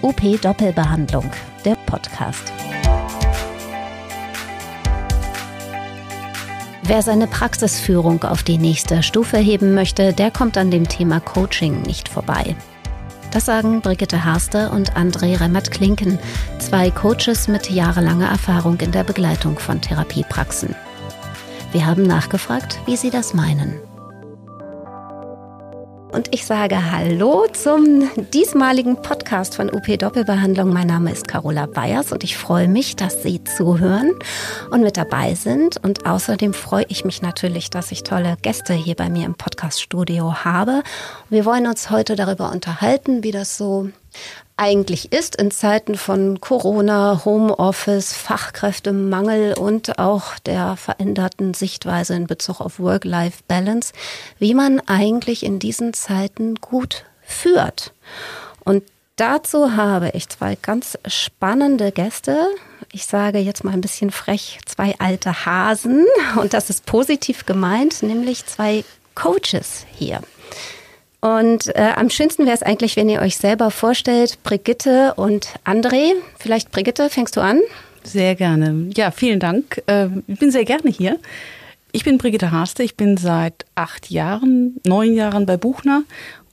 UP Doppelbehandlung, der Podcast. Wer seine Praxisführung auf die nächste Stufe heben möchte, der kommt an dem Thema Coaching nicht vorbei. Das sagen Brigitte Harste und André Remmert-Klinken, zwei Coaches mit jahrelanger Erfahrung in der Begleitung von Therapiepraxen. Wir haben nachgefragt, wie sie das meinen. Und ich sage Hallo zum diesmaligen Podcast von UP Doppelbehandlung. Mein Name ist Carola Bayers und ich freue mich, dass Sie zuhören und mit dabei sind. Und außerdem freue ich mich natürlich, dass ich tolle Gäste hier bei mir im Podcaststudio habe. Wir wollen uns heute darüber unterhalten, wie das so eigentlich ist in Zeiten von Corona, Homeoffice, Fachkräftemangel und auch der veränderten Sichtweise in Bezug auf Work-Life-Balance, wie man eigentlich in diesen Zeiten gut führt. Und dazu habe ich zwei ganz spannende Gäste. Ich sage jetzt mal ein bisschen frech, zwei alte Hasen. Und das ist positiv gemeint, nämlich zwei Coaches hier. Und äh, am schönsten wäre es eigentlich, wenn ihr euch selber vorstellt, Brigitte und André. Vielleicht Brigitte, fängst du an? Sehr gerne. Ja, vielen Dank. Äh, ich bin sehr gerne hier. Ich bin Brigitte Harste. Ich bin seit acht Jahren, neun Jahren bei Buchner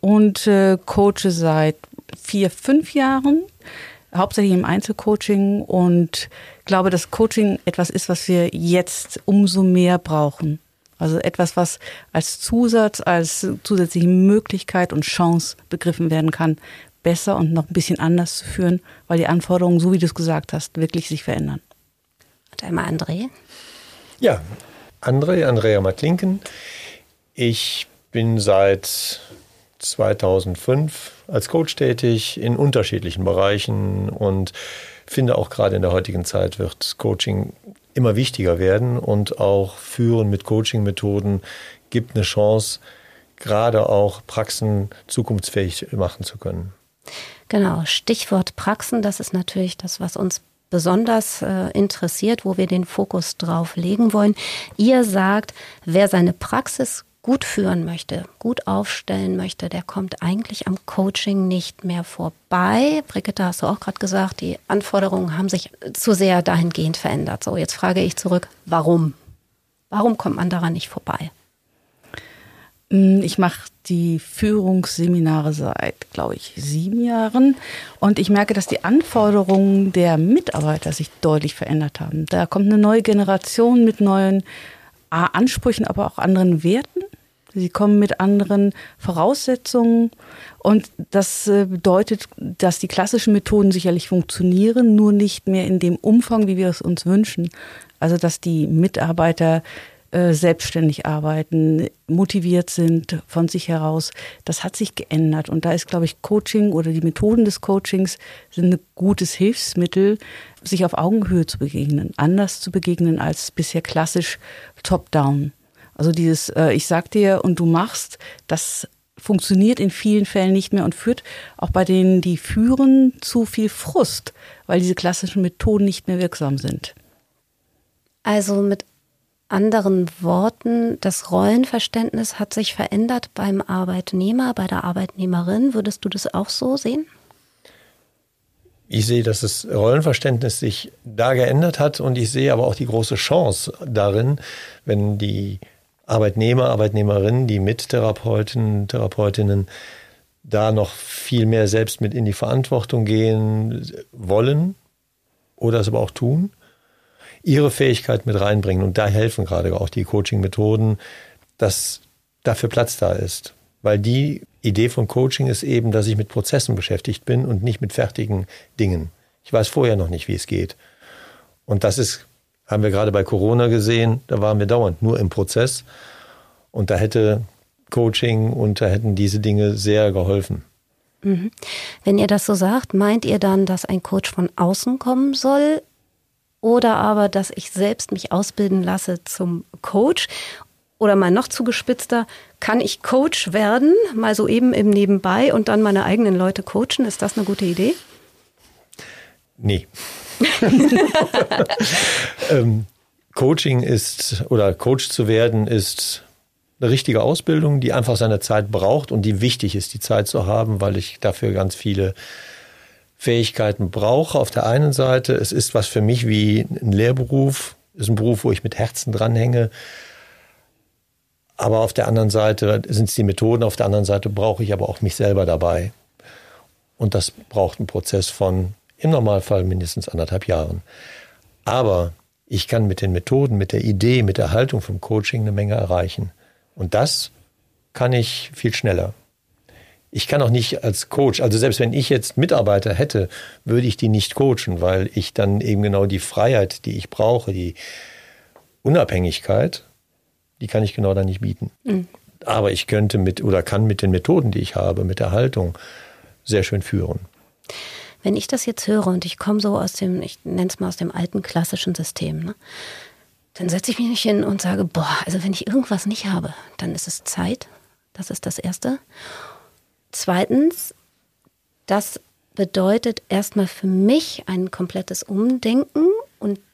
und äh, coache seit vier, fünf Jahren, hauptsächlich im Einzelcoaching und glaube, dass Coaching etwas ist, was wir jetzt umso mehr brauchen. Also etwas, was als Zusatz, als zusätzliche Möglichkeit und Chance begriffen werden kann, besser und noch ein bisschen anders zu führen, weil die Anforderungen, so wie du es gesagt hast, wirklich sich verändern. Und einmal André. Ja, André, Andrea Matlinken. Ich bin seit 2005 als Coach tätig in unterschiedlichen Bereichen und finde auch gerade in der heutigen Zeit wird Coaching immer wichtiger werden und auch Führen mit Coaching-Methoden gibt eine Chance, gerade auch Praxen zukunftsfähig machen zu können. Genau, Stichwort Praxen, das ist natürlich das, was uns besonders äh, interessiert, wo wir den Fokus drauf legen wollen. Ihr sagt, wer seine Praxis gut führen möchte, gut aufstellen möchte, der kommt eigentlich am Coaching nicht mehr vorbei. Brigitte, hast du auch gerade gesagt, die Anforderungen haben sich zu sehr dahingehend verändert. So, jetzt frage ich zurück, warum? Warum kommt man daran nicht vorbei? Hm, ich mache die Führungsseminare seit, glaube ich, sieben Jahren. Und ich merke, dass die Anforderungen der Mitarbeiter sich deutlich verändert haben. Da kommt eine neue Generation mit neuen Ansprüchen, aber auch anderen Werten. Sie kommen mit anderen Voraussetzungen und das äh, bedeutet, dass die klassischen Methoden sicherlich funktionieren, nur nicht mehr in dem Umfang, wie wir es uns wünschen. Also dass die Mitarbeiter äh, selbstständig arbeiten, motiviert sind von sich heraus. Das hat sich geändert und da ist, glaube ich, Coaching oder die Methoden des Coachings sind ein gutes Hilfsmittel, sich auf Augenhöhe zu begegnen, anders zu begegnen als bisher klassisch top-down. Also dieses, äh, ich sag dir und du machst, das funktioniert in vielen Fällen nicht mehr und führt auch bei denen, die führen, zu viel Frust, weil diese klassischen Methoden nicht mehr wirksam sind. Also mit anderen Worten, das Rollenverständnis hat sich verändert beim Arbeitnehmer, bei der Arbeitnehmerin. Würdest du das auch so sehen? Ich sehe, dass das Rollenverständnis sich da geändert hat und ich sehe aber auch die große Chance darin, wenn die Arbeitnehmer, Arbeitnehmerinnen, die Mittherapeuten, Therapeutinnen da noch viel mehr selbst mit in die Verantwortung gehen wollen oder es aber auch tun, ihre Fähigkeit mit reinbringen. Und da helfen gerade auch die Coaching-Methoden, dass dafür Platz da ist. Weil die Idee von Coaching ist eben, dass ich mit Prozessen beschäftigt bin und nicht mit fertigen Dingen. Ich weiß vorher noch nicht, wie es geht. Und das ist haben wir gerade bei Corona gesehen, da waren wir dauernd nur im Prozess. Und da hätte Coaching und da hätten diese Dinge sehr geholfen. Mhm. Wenn ihr das so sagt, meint ihr dann, dass ein Coach von außen kommen soll? Oder aber, dass ich selbst mich ausbilden lasse zum Coach? Oder mal noch zugespitzter, kann ich Coach werden, mal so eben im Nebenbei und dann meine eigenen Leute coachen? Ist das eine gute Idee? Nee. ähm, Coaching ist oder Coach zu werden ist eine richtige Ausbildung, die einfach seine Zeit braucht und die wichtig ist, die Zeit zu haben, weil ich dafür ganz viele Fähigkeiten brauche auf der einen Seite. Es ist was für mich wie ein Lehrberuf, ist ein Beruf, wo ich mit Herzen dranhänge. Aber auf der anderen Seite sind es die Methoden, auf der anderen Seite brauche ich aber auch mich selber dabei. Und das braucht einen Prozess von im Normalfall mindestens anderthalb Jahren. Aber ich kann mit den Methoden, mit der Idee, mit der Haltung vom Coaching eine Menge erreichen. Und das kann ich viel schneller. Ich kann auch nicht als Coach, also selbst wenn ich jetzt Mitarbeiter hätte, würde ich die nicht coachen, weil ich dann eben genau die Freiheit, die ich brauche, die Unabhängigkeit, die kann ich genau dann nicht bieten. Mhm. Aber ich könnte mit oder kann mit den Methoden, die ich habe, mit der Haltung sehr schön führen. Wenn ich das jetzt höre und ich komme so aus dem, ich nenne es mal aus dem alten klassischen System, ne, dann setze ich mich nicht hin und sage, boah, also wenn ich irgendwas nicht habe, dann ist es Zeit. Das ist das Erste. Zweitens, das bedeutet erstmal für mich ein komplettes Umdenken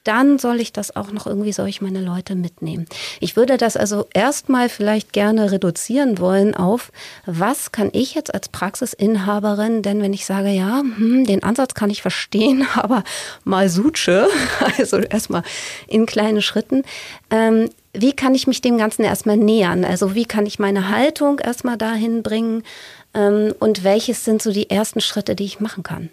dann soll ich das auch noch irgendwie, soll ich meine Leute mitnehmen. Ich würde das also erstmal vielleicht gerne reduzieren wollen auf, was kann ich jetzt als Praxisinhaberin, denn wenn ich sage, ja, hm, den Ansatz kann ich verstehen, aber mal suche, also erstmal in kleine Schritten, ähm, wie kann ich mich dem Ganzen erstmal nähern? Also wie kann ich meine Haltung erstmal dahin bringen? Ähm, und welches sind so die ersten Schritte, die ich machen kann?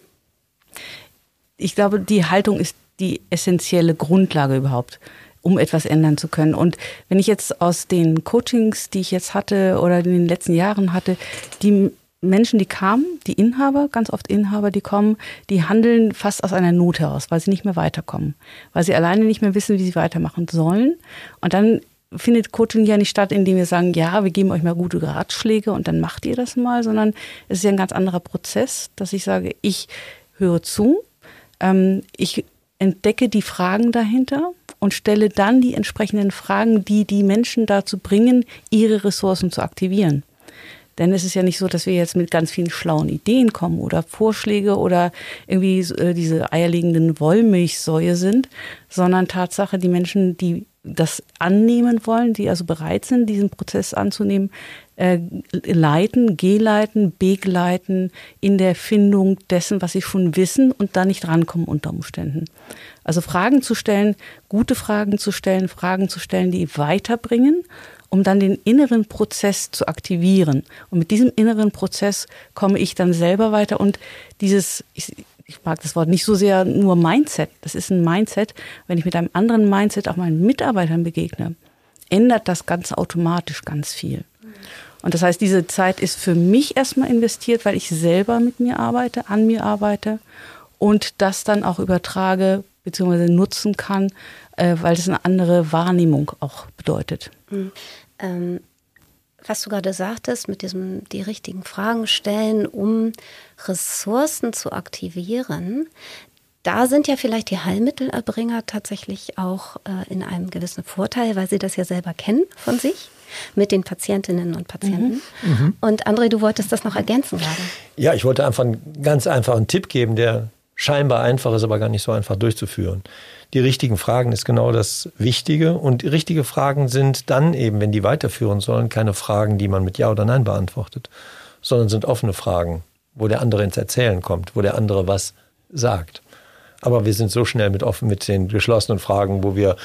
Ich glaube, die Haltung ist die essentielle Grundlage überhaupt, um etwas ändern zu können. Und wenn ich jetzt aus den Coachings, die ich jetzt hatte oder in den letzten Jahren hatte, die Menschen, die kamen, die Inhaber, ganz oft Inhaber, die kommen, die handeln fast aus einer Not heraus, weil sie nicht mehr weiterkommen, weil sie alleine nicht mehr wissen, wie sie weitermachen sollen. Und dann findet Coaching ja nicht statt, indem wir sagen, ja, wir geben euch mal gute Ratschläge und dann macht ihr das mal, sondern es ist ja ein ganz anderer Prozess, dass ich sage, ich höre zu, ähm, ich entdecke die Fragen dahinter und stelle dann die entsprechenden Fragen, die die Menschen dazu bringen, ihre Ressourcen zu aktivieren. Denn es ist ja nicht so, dass wir jetzt mit ganz vielen schlauen Ideen kommen oder Vorschläge oder irgendwie äh, diese eierlegenden Wollmilchsäue sind, sondern Tatsache, die Menschen, die das annehmen wollen, die also bereit sind, diesen Prozess anzunehmen, äh, leiten, geleiten, begleiten in der Findung dessen, was sie schon wissen und da nicht rankommen unter Umständen. Also Fragen zu stellen, gute Fragen zu stellen, Fragen zu stellen, die weiterbringen, um dann den inneren Prozess zu aktivieren. Und mit diesem inneren Prozess komme ich dann selber weiter und dieses, ich, ich mag das Wort nicht so sehr nur Mindset. Das ist ein Mindset. Wenn ich mit einem anderen Mindset auch meinen Mitarbeitern begegne, ändert das ganz automatisch ganz viel. Und das heißt, diese Zeit ist für mich erstmal investiert, weil ich selber mit mir arbeite, an mir arbeite und das dann auch übertrage bzw. nutzen kann, äh, weil es eine andere Wahrnehmung auch bedeutet. Mhm. Ähm, was du gerade sagtest, mit diesem die richtigen Fragen stellen, um Ressourcen zu aktivieren, da sind ja vielleicht die Heilmittelerbringer tatsächlich auch äh, in einem gewissen Vorteil, weil sie das ja selber kennen von sich mit den Patientinnen und Patienten. Mhm. Mhm. Und André, du wolltest das noch ergänzen gerade. Ja, ich wollte einfach einen ganz einfachen Tipp geben, der scheinbar einfach ist, aber gar nicht so einfach durchzuführen. Die richtigen Fragen ist genau das Wichtige. Und richtige Fragen sind dann eben, wenn die weiterführen sollen, keine Fragen, die man mit Ja oder Nein beantwortet, sondern sind offene Fragen, wo der andere ins Erzählen kommt, wo der andere was sagt. Aber wir sind so schnell mit offen mit den geschlossenen Fragen, wo wir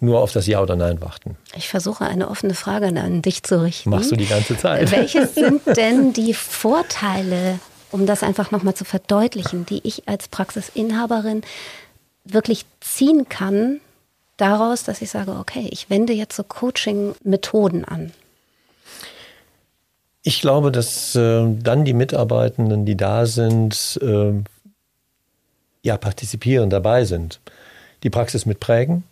nur auf das Ja oder Nein warten. Ich versuche eine offene Frage an dich zu richten. Machst du die ganze Zeit. Welches sind denn die Vorteile, um das einfach nochmal zu verdeutlichen, die ich als Praxisinhaberin wirklich ziehen kann daraus, dass ich sage, okay, ich wende jetzt so Coaching-Methoden an? Ich glaube, dass äh, dann die Mitarbeitenden, die da sind, äh, ja, partizipieren, dabei sind, die Praxis mitprägen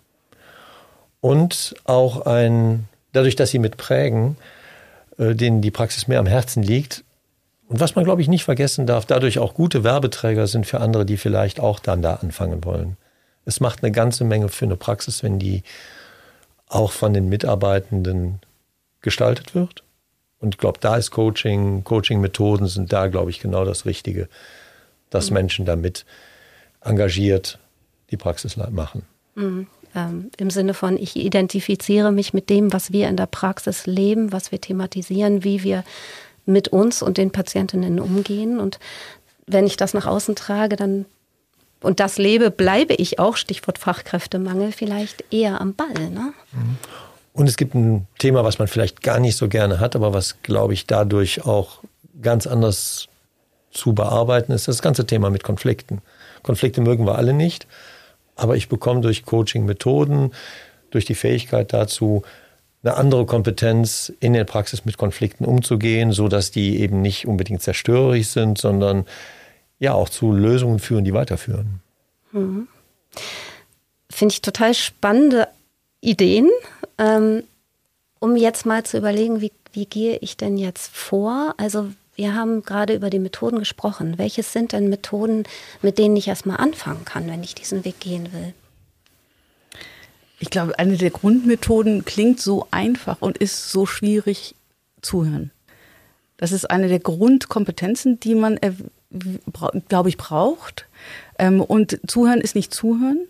und auch ein, dadurch, dass sie mitprägen, äh, denen die Praxis mehr am Herzen liegt. Und was man, glaube ich, nicht vergessen darf, dadurch auch gute Werbeträger sind für andere, die vielleicht auch dann da anfangen wollen. Es macht eine ganze Menge für eine Praxis, wenn die auch von den Mitarbeitenden gestaltet wird. Und ich glaube, da ist Coaching, Coaching-Methoden sind da, glaube ich, genau das Richtige, dass mhm. Menschen damit engagiert die Praxis machen. Mhm. Ähm, Im Sinne von, ich identifiziere mich mit dem, was wir in der Praxis leben, was wir thematisieren, wie wir mit uns und den Patientinnen umgehen. Und wenn ich das nach außen trage, dann und das lebe, bleibe ich auch, Stichwort Fachkräftemangel, vielleicht eher am Ball. Ne? Mhm. Und es gibt ein Thema, was man vielleicht gar nicht so gerne hat, aber was, glaube ich, dadurch auch ganz anders zu bearbeiten ist, das ganze Thema mit Konflikten. Konflikte mögen wir alle nicht, aber ich bekomme durch Coaching-Methoden, durch die Fähigkeit dazu, eine andere Kompetenz in der Praxis mit Konflikten umzugehen, so dass die eben nicht unbedingt zerstörerisch sind, sondern ja auch zu Lösungen führen, die weiterführen. Mhm. Finde ich total spannende Ideen, ähm, um jetzt mal zu überlegen, wie, wie gehe ich denn jetzt vor? Also wir haben gerade über die Methoden gesprochen. Welches sind denn Methoden, mit denen ich erstmal anfangen kann, wenn ich diesen Weg gehen will? Ich glaube, eine der Grundmethoden klingt so einfach und ist so schwierig zuhören. Das ist eine der Grundkompetenzen, die man, glaube ich, braucht. Ähm, und zuhören ist nicht zuhören.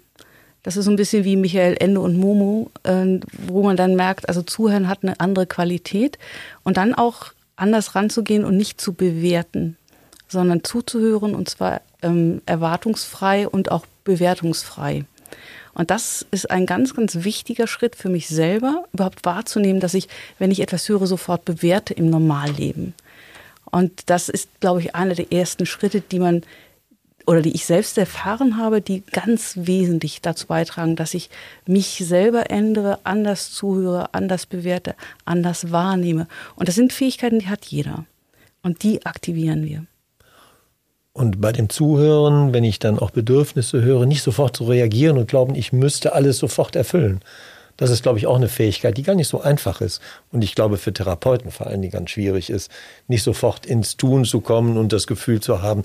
Das ist so ein bisschen wie Michael Ende und Momo, äh, wo man dann merkt, also Zuhören hat eine andere Qualität. Und dann auch anders ranzugehen und nicht zu bewerten, sondern zuzuhören und zwar ähm, erwartungsfrei und auch bewertungsfrei. Und das ist ein ganz, ganz wichtiger Schritt für mich selber, überhaupt wahrzunehmen, dass ich, wenn ich etwas höre, sofort bewerte im Normalleben. Und das ist, glaube ich, einer der ersten Schritte, die man oder die ich selbst erfahren habe, die ganz wesentlich dazu beitragen, dass ich mich selber ändere, anders zuhöre, anders bewerte, anders wahrnehme. Und das sind Fähigkeiten, die hat jeder. Und die aktivieren wir. Und bei dem Zuhören, wenn ich dann auch Bedürfnisse höre, nicht sofort zu reagieren und glauben, ich müsste alles sofort erfüllen. Das ist, glaube ich, auch eine Fähigkeit, die gar nicht so einfach ist. Und ich glaube, für Therapeuten vor allen Dingen ganz schwierig ist, nicht sofort ins Tun zu kommen und das Gefühl zu haben,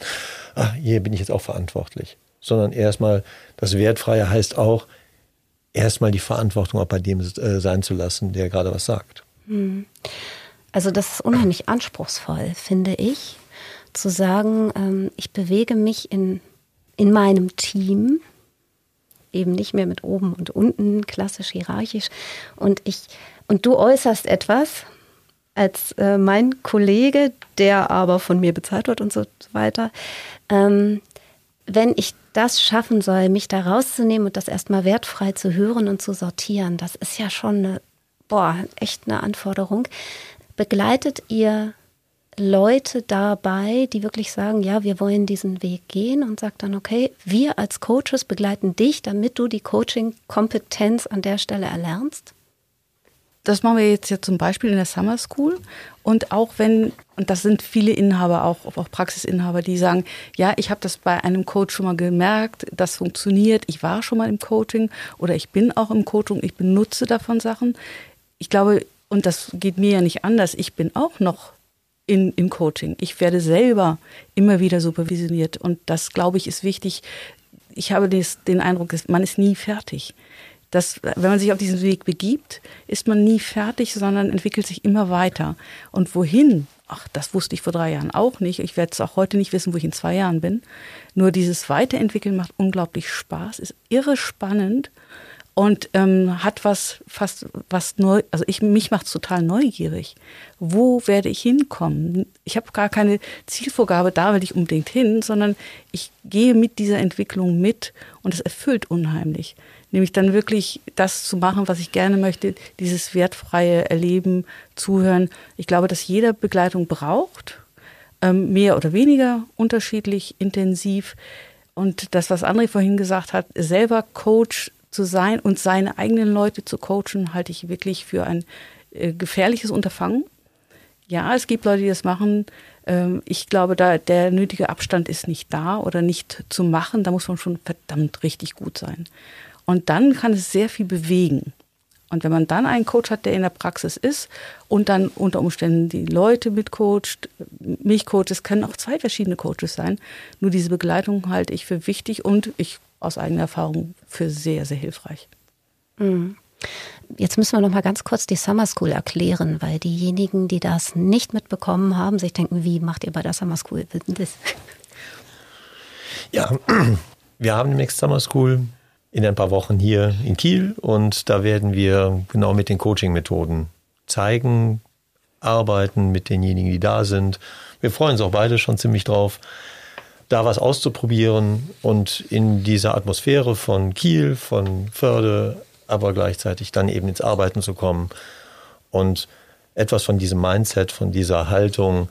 ah, hier bin ich jetzt auch verantwortlich. Sondern erstmal, das Wertfreie heißt auch, erstmal die Verantwortung auch bei dem äh, sein zu lassen, der gerade was sagt. Hm. Also das ist unheimlich anspruchsvoll, finde ich, zu sagen, ähm, ich bewege mich in, in meinem Team, eben nicht mehr mit oben und unten, klassisch hierarchisch. Und ich, und du äußerst etwas als äh, mein Kollege, der aber von mir bezahlt wird und so weiter. Ähm, wenn ich das schaffen soll, mich da rauszunehmen und das erstmal wertfrei zu hören und zu sortieren, das ist ja schon eine, boah, echt eine Anforderung. Begleitet ihr Leute dabei, die wirklich sagen, ja, wir wollen diesen Weg gehen und sagt dann, okay, wir als Coaches begleiten dich, damit du die Coaching-Kompetenz an der Stelle erlernst? Das machen wir jetzt ja zum Beispiel in der Summer School. Und auch wenn, und das sind viele Inhaber, auch, auch Praxisinhaber, die sagen, ja, ich habe das bei einem Coach schon mal gemerkt, das funktioniert, ich war schon mal im Coaching oder ich bin auch im Coaching, ich benutze davon Sachen. Ich glaube, und das geht mir ja nicht anders, ich bin auch noch in, im Coaching. Ich werde selber immer wieder supervisioniert und das, glaube ich, ist wichtig. Ich habe des, den Eindruck, man ist nie fertig. Das, wenn man sich auf diesen Weg begibt, ist man nie fertig, sondern entwickelt sich immer weiter. Und wohin? Ach, das wusste ich vor drei Jahren auch nicht. Ich werde es auch heute nicht wissen, wo ich in zwei Jahren bin. Nur dieses Weiterentwickeln macht unglaublich Spaß, ist irre spannend und ähm, hat was fast was neu, also ich mich macht's total neugierig. Wo werde ich hinkommen? Ich habe gar keine Zielvorgabe, da will ich unbedingt hin, sondern ich gehe mit dieser Entwicklung mit und es erfüllt unheimlich. Nämlich dann wirklich das zu machen, was ich gerne möchte, dieses wertfreie Erleben, Zuhören. Ich glaube, dass jeder Begleitung braucht, ähm, mehr oder weniger unterschiedlich, intensiv. Und das, was André vorhin gesagt hat, selber Coach zu sein und seine eigenen Leute zu coachen, halte ich wirklich für ein äh, gefährliches Unterfangen. Ja, es gibt Leute, die das machen. Ähm, ich glaube, da der nötige Abstand ist nicht da oder nicht zu machen. Da muss man schon verdammt richtig gut sein. Und dann kann es sehr viel bewegen. Und wenn man dann einen Coach hat, der in der Praxis ist und dann unter Umständen die Leute mitcoacht, mich coacht, es können auch zwei verschiedene Coaches sein. Nur diese Begleitung halte ich für wichtig und ich aus eigener Erfahrung für sehr, sehr hilfreich. Mhm. Jetzt müssen wir noch mal ganz kurz die Summer School erklären, weil diejenigen, die das nicht mitbekommen haben, sich denken, wie macht ihr bei der Summer School das? Ja, wir haben demnächst Summer School in ein paar Wochen hier in Kiel und da werden wir genau mit den Coaching-Methoden zeigen, arbeiten mit denjenigen, die da sind. Wir freuen uns auch beide schon ziemlich drauf. Da was auszuprobieren und in dieser Atmosphäre von Kiel, von Förde, aber gleichzeitig dann eben ins Arbeiten zu kommen und etwas von diesem Mindset, von dieser Haltung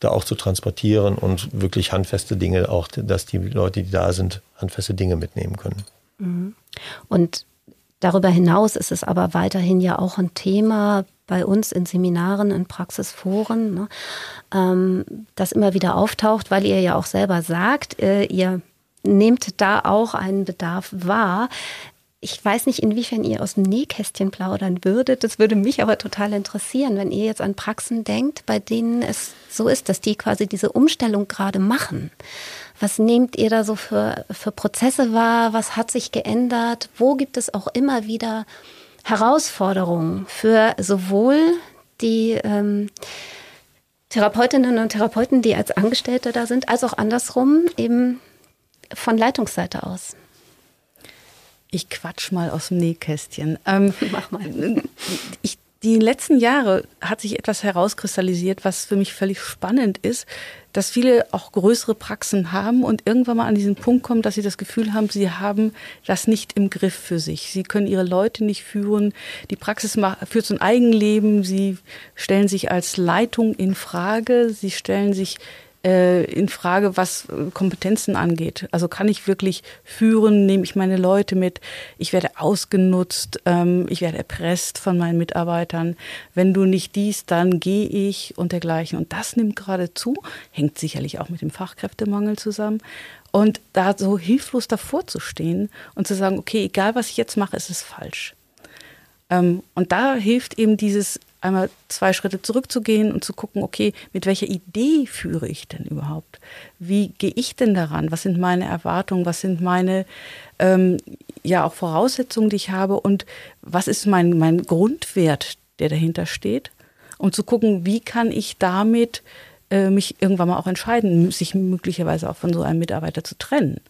da auch zu transportieren und wirklich handfeste Dinge auch, dass die Leute, die da sind, handfeste Dinge mitnehmen können. Mhm. Und darüber hinaus ist es aber weiterhin ja auch ein Thema bei uns in Seminaren, in Praxisforen, ne, ähm, das immer wieder auftaucht, weil ihr ja auch selber sagt, äh, ihr nehmt da auch einen Bedarf wahr. Ich weiß nicht, inwiefern ihr aus dem Nähkästchen plaudern würdet. Das würde mich aber total interessieren, wenn ihr jetzt an Praxen denkt, bei denen es so ist, dass die quasi diese Umstellung gerade machen. Was nehmt ihr da so für, für Prozesse wahr? Was hat sich geändert? Wo gibt es auch immer wieder Herausforderungen für sowohl die ähm, Therapeutinnen und Therapeuten, die als Angestellte da sind, als auch andersrum eben von Leitungsseite aus? Ich quatsch mal aus dem Nähkästchen. Ähm, Mach mal. Ich, die letzten Jahre hat sich etwas herauskristallisiert, was für mich völlig spannend ist, dass viele auch größere Praxen haben und irgendwann mal an diesen Punkt kommen, dass sie das Gefühl haben, sie haben das nicht im Griff für sich. Sie können ihre Leute nicht führen. Die Praxis führt so ein Eigenleben. Sie stellen sich als Leitung in Frage. Sie stellen sich äh, in Frage, was äh, Kompetenzen angeht. Also kann ich wirklich führen, nehme ich meine Leute mit, ich werde ausgenutzt, ähm, ich werde erpresst von meinen Mitarbeitern. Wenn du nicht dies, dann gehe ich und dergleichen. Und das nimmt gerade zu, hängt sicherlich auch mit dem Fachkräftemangel zusammen. Und da so hilflos davor zu stehen und zu sagen, okay, egal was ich jetzt mache, ist es falsch. Ähm, und da hilft eben dieses einmal zwei Schritte zurückzugehen und zu gucken, okay, mit welcher Idee führe ich denn überhaupt? Wie gehe ich denn daran? Was sind meine Erwartungen? Was sind meine ähm, ja auch Voraussetzungen, die ich habe? Und was ist mein, mein Grundwert, der dahinter steht? Um zu gucken, wie kann ich damit äh, mich irgendwann mal auch entscheiden, sich möglicherweise auch von so einem Mitarbeiter zu trennen.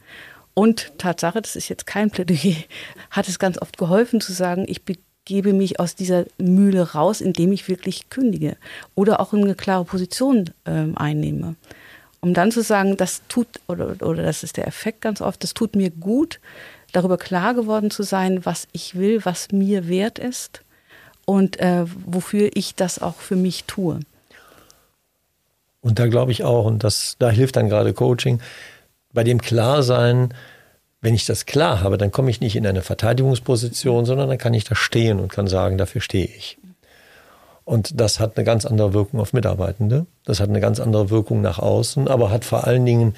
Und Tatsache, das ist jetzt kein Plädoyer, hat es ganz oft geholfen zu sagen, ich gebe mich aus dieser Mühle raus, indem ich wirklich kündige oder auch eine klare Position äh, einnehme. Um dann zu sagen, das tut, oder, oder das ist der Effekt ganz oft, das tut mir gut, darüber klar geworden zu sein, was ich will, was mir wert ist und äh, wofür ich das auch für mich tue. Und da glaube ich auch, und das, da hilft dann gerade Coaching, bei dem Klarsein, wenn ich das klar habe, dann komme ich nicht in eine Verteidigungsposition, sondern dann kann ich da stehen und kann sagen, dafür stehe ich. Und das hat eine ganz andere Wirkung auf Mitarbeitende. Das hat eine ganz andere Wirkung nach außen, aber hat vor allen Dingen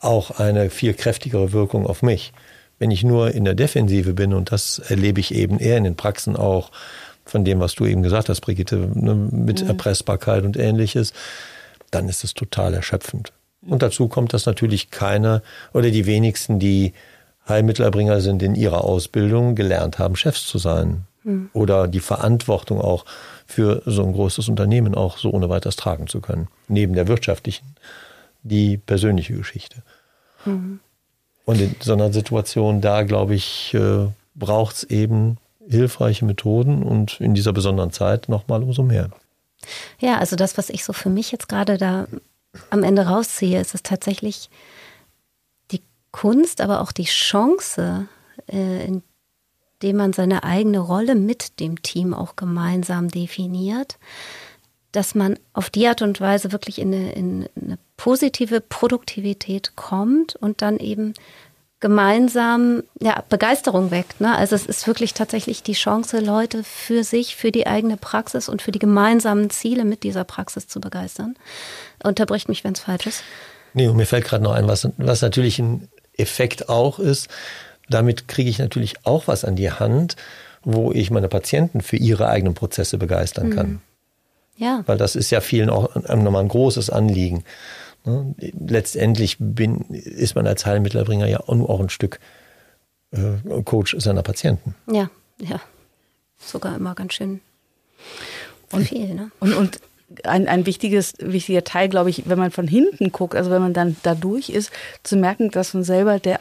auch eine viel kräftigere Wirkung auf mich. Wenn ich nur in der Defensive bin, und das erlebe ich eben eher in den Praxen auch von dem, was du eben gesagt hast, Brigitte, ne, mit mhm. Erpressbarkeit und ähnliches, dann ist es total erschöpfend. Und dazu kommt, dass natürlich keiner oder die wenigsten, die Heilmittelerbringer sind in ihrer Ausbildung gelernt haben, Chefs zu sein. Mhm. Oder die Verantwortung auch für so ein großes Unternehmen auch so ohne weiteres tragen zu können. Neben der wirtschaftlichen, die persönliche Geschichte. Mhm. Und in so einer Situation, da glaube ich, äh, braucht es eben hilfreiche Methoden und in dieser besonderen Zeit nochmal umso mehr. Ja, also das, was ich so für mich jetzt gerade da am Ende rausziehe, ist es tatsächlich Kunst, aber auch die Chance, äh, indem man seine eigene Rolle mit dem Team auch gemeinsam definiert, dass man auf die Art und Weise wirklich in eine, in eine positive Produktivität kommt und dann eben gemeinsam ja, Begeisterung weckt. Ne? Also es ist wirklich tatsächlich die Chance, Leute für sich, für die eigene Praxis und für die gemeinsamen Ziele mit dieser Praxis zu begeistern. Unterbricht mich, wenn es falsch ist. Nee, und mir fällt gerade noch ein, was, was natürlich ein Effekt auch ist, damit kriege ich natürlich auch was an die Hand, wo ich meine Patienten für ihre eigenen Prozesse begeistern kann. Mhm. Ja. Weil das ist ja vielen auch nochmal ein großes Anliegen. Ne? Letztendlich bin, ist man als Heilmittelerbringer ja auch, auch ein Stück äh, Coach seiner Patienten. Ja, ja. Sogar immer ganz schön und, viel. Ne? Und, und ein, ein wichtiges, wichtiger Teil, glaube ich, wenn man von hinten guckt, also wenn man dann da durch ist, zu merken, dass man selber der,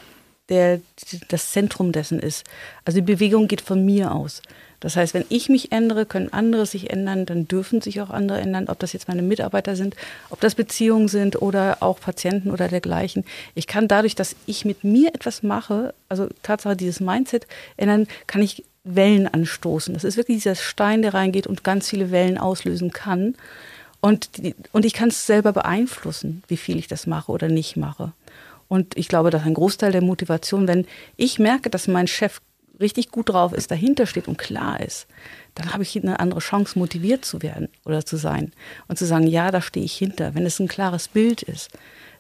der, das Zentrum dessen ist. Also die Bewegung geht von mir aus. Das heißt, wenn ich mich ändere, können andere sich ändern, dann dürfen sich auch andere ändern, ob das jetzt meine Mitarbeiter sind, ob das Beziehungen sind oder auch Patienten oder dergleichen. Ich kann dadurch, dass ich mit mir etwas mache, also Tatsache dieses Mindset ändern, kann ich Wellen anstoßen. Das ist wirklich dieser Stein, der reingeht und ganz viele Wellen auslösen kann. Und, die, und ich kann es selber beeinflussen, wie viel ich das mache oder nicht mache. Und ich glaube, dass ein Großteil der Motivation, wenn ich merke, dass mein Chef richtig gut drauf ist, dahinter steht und klar ist, dann habe ich eine andere Chance, motiviert zu werden oder zu sein. Und zu sagen, ja, da stehe ich hinter, wenn es ein klares Bild ist,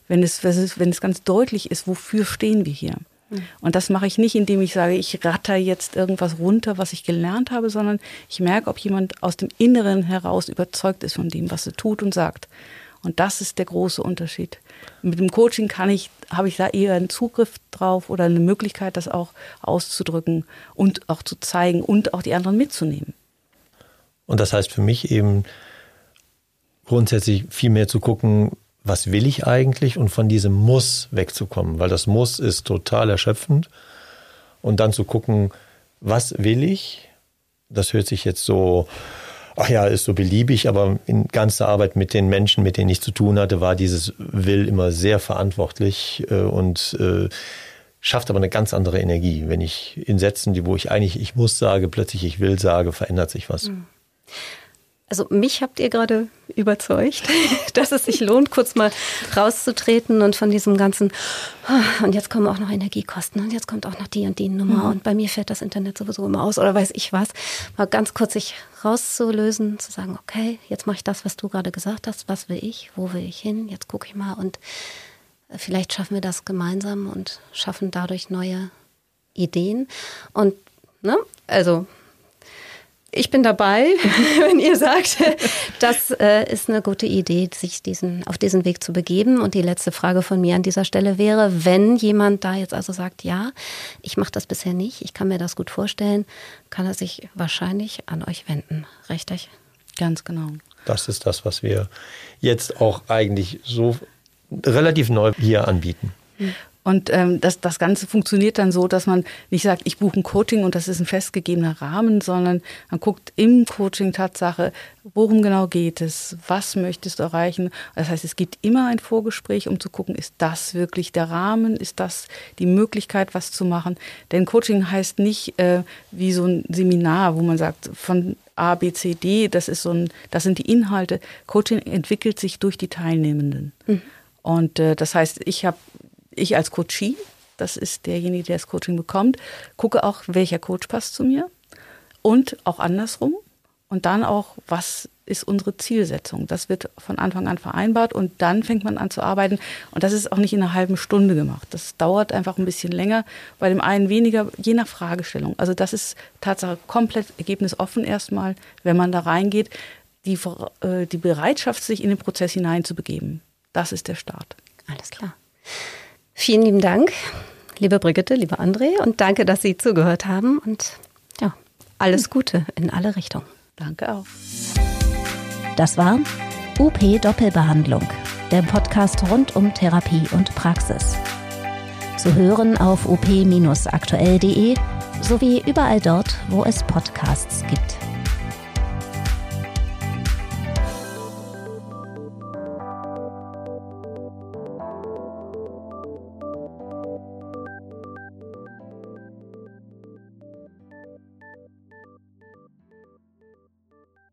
wenn es, wenn es ganz deutlich ist, wofür stehen wir hier. Und das mache ich nicht, indem ich sage, ich ratter jetzt irgendwas runter, was ich gelernt habe, sondern ich merke, ob jemand aus dem Inneren heraus überzeugt ist von dem, was er tut und sagt. Und das ist der große Unterschied. Mit dem Coaching kann ich, habe ich da eher einen Zugriff drauf oder eine Möglichkeit, das auch auszudrücken und auch zu zeigen und auch die anderen mitzunehmen. Und das heißt für mich eben grundsätzlich viel mehr zu gucken, was will ich eigentlich und von diesem Muss wegzukommen, weil das Muss ist total erschöpfend. Und dann zu gucken, was will ich? Das hört sich jetzt so, ach ja, ist so beliebig, aber in ganzer Arbeit mit den Menschen, mit denen ich zu tun hatte, war dieses Will immer sehr verantwortlich äh, und äh, schafft aber eine ganz andere Energie. Wenn ich in Sätzen, wo ich eigentlich ich muss sage, plötzlich ich will sage, verändert sich was. Mhm. Also mich habt ihr gerade überzeugt, dass es sich lohnt, kurz mal rauszutreten und von diesem ganzen, ah, und jetzt kommen auch noch Energiekosten und jetzt kommt auch noch die und die Nummer mhm. und bei mir fährt das Internet sowieso immer aus oder weiß ich was, mal ganz kurz sich rauszulösen, zu sagen, okay, jetzt mache ich das, was du gerade gesagt hast, was will ich, wo will ich hin, jetzt gucke ich mal. Und vielleicht schaffen wir das gemeinsam und schaffen dadurch neue Ideen. Und, ne, also ich bin dabei, wenn ihr sagt, das äh, ist eine gute Idee, sich diesen, auf diesen Weg zu begeben. Und die letzte Frage von mir an dieser Stelle wäre, wenn jemand da jetzt also sagt, ja, ich mache das bisher nicht, ich kann mir das gut vorstellen, kann er sich wahrscheinlich an euch wenden, richtig? Ganz genau. Das ist das, was wir jetzt auch eigentlich so relativ neu hier anbieten. Mhm. Und ähm, das, das Ganze funktioniert dann so, dass man nicht sagt, ich buche ein Coaching und das ist ein festgegebener Rahmen, sondern man guckt im Coaching Tatsache, worum genau geht es, was möchtest du erreichen. Das heißt, es gibt immer ein Vorgespräch, um zu gucken, ist das wirklich der Rahmen, ist das die Möglichkeit, was zu machen. Denn Coaching heißt nicht äh, wie so ein Seminar, wo man sagt, von A, B, C, D, das ist so ein, das sind die Inhalte. Coaching entwickelt sich durch die Teilnehmenden. Mhm. Und äh, das heißt, ich habe ich als Coachie, das ist derjenige, der das Coaching bekommt, gucke auch, welcher Coach passt zu mir und auch andersrum. Und dann auch, was ist unsere Zielsetzung? Das wird von Anfang an vereinbart und dann fängt man an zu arbeiten. Und das ist auch nicht in einer halben Stunde gemacht. Das dauert einfach ein bisschen länger, bei dem einen weniger, je nach Fragestellung. Also das ist Tatsache komplett ergebnisoffen erstmal, wenn man da reingeht. Die, äh, die Bereitschaft, sich in den Prozess hineinzubegeben, das ist der Start. Alles klar. Vielen lieben Dank, liebe Brigitte, lieber André, und danke, dass Sie zugehört haben. Und ja, alles Gute in alle Richtungen. Danke auch. Das war UP Doppelbehandlung, der Podcast rund um Therapie und Praxis. Zu hören auf up-aktuell.de sowie überall dort, wo es Podcasts gibt.